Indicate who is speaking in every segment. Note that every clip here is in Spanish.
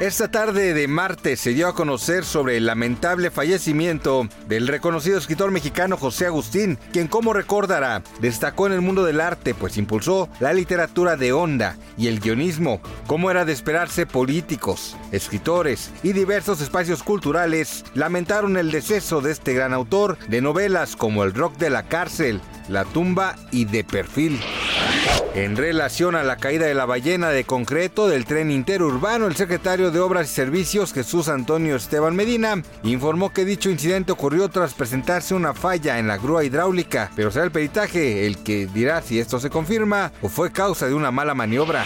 Speaker 1: Esta tarde de martes se dio a conocer sobre el lamentable fallecimiento del reconocido escritor mexicano José Agustín, quien como recordará destacó en el mundo del arte pues impulsó la literatura de onda y el guionismo. Como era de esperarse, políticos, escritores y diversos espacios culturales lamentaron el deceso de este gran autor de novelas como El rock de la cárcel, La tumba y De perfil. En relación a la caída de la ballena de concreto del tren interurbano, el secretario de Obras y Servicios, Jesús Antonio Esteban Medina, informó que dicho incidente ocurrió tras presentarse una falla en la grúa hidráulica, pero será el peritaje el que dirá si esto se confirma o fue causa de una mala maniobra.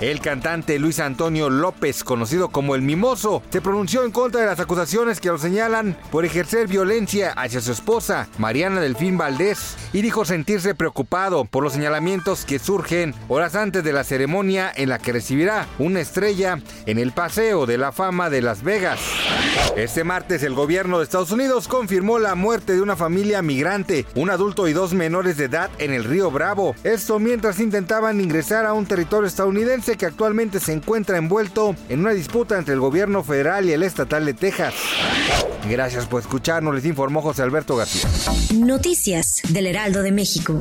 Speaker 1: El cantante Luis Antonio López, conocido como el Mimoso, se pronunció en contra de las acusaciones que lo señalan por ejercer violencia hacia su esposa, Mariana Delfín Valdés, y dijo sentirse preocupado por los señalamientos que surgen horas antes de la ceremonia en la que recibirá una estrella en el Paseo de la Fama de Las Vegas. Este martes el gobierno de Estados Unidos confirmó la muerte de una familia migrante, un adulto y dos menores de edad en el río Bravo. Esto mientras intentaban ingresar a un territorio estadounidense que actualmente se encuentra envuelto en una disputa entre el gobierno federal y el estatal de Texas. Gracias por escucharnos, les informó José Alberto García.
Speaker 2: Noticias del Heraldo de México.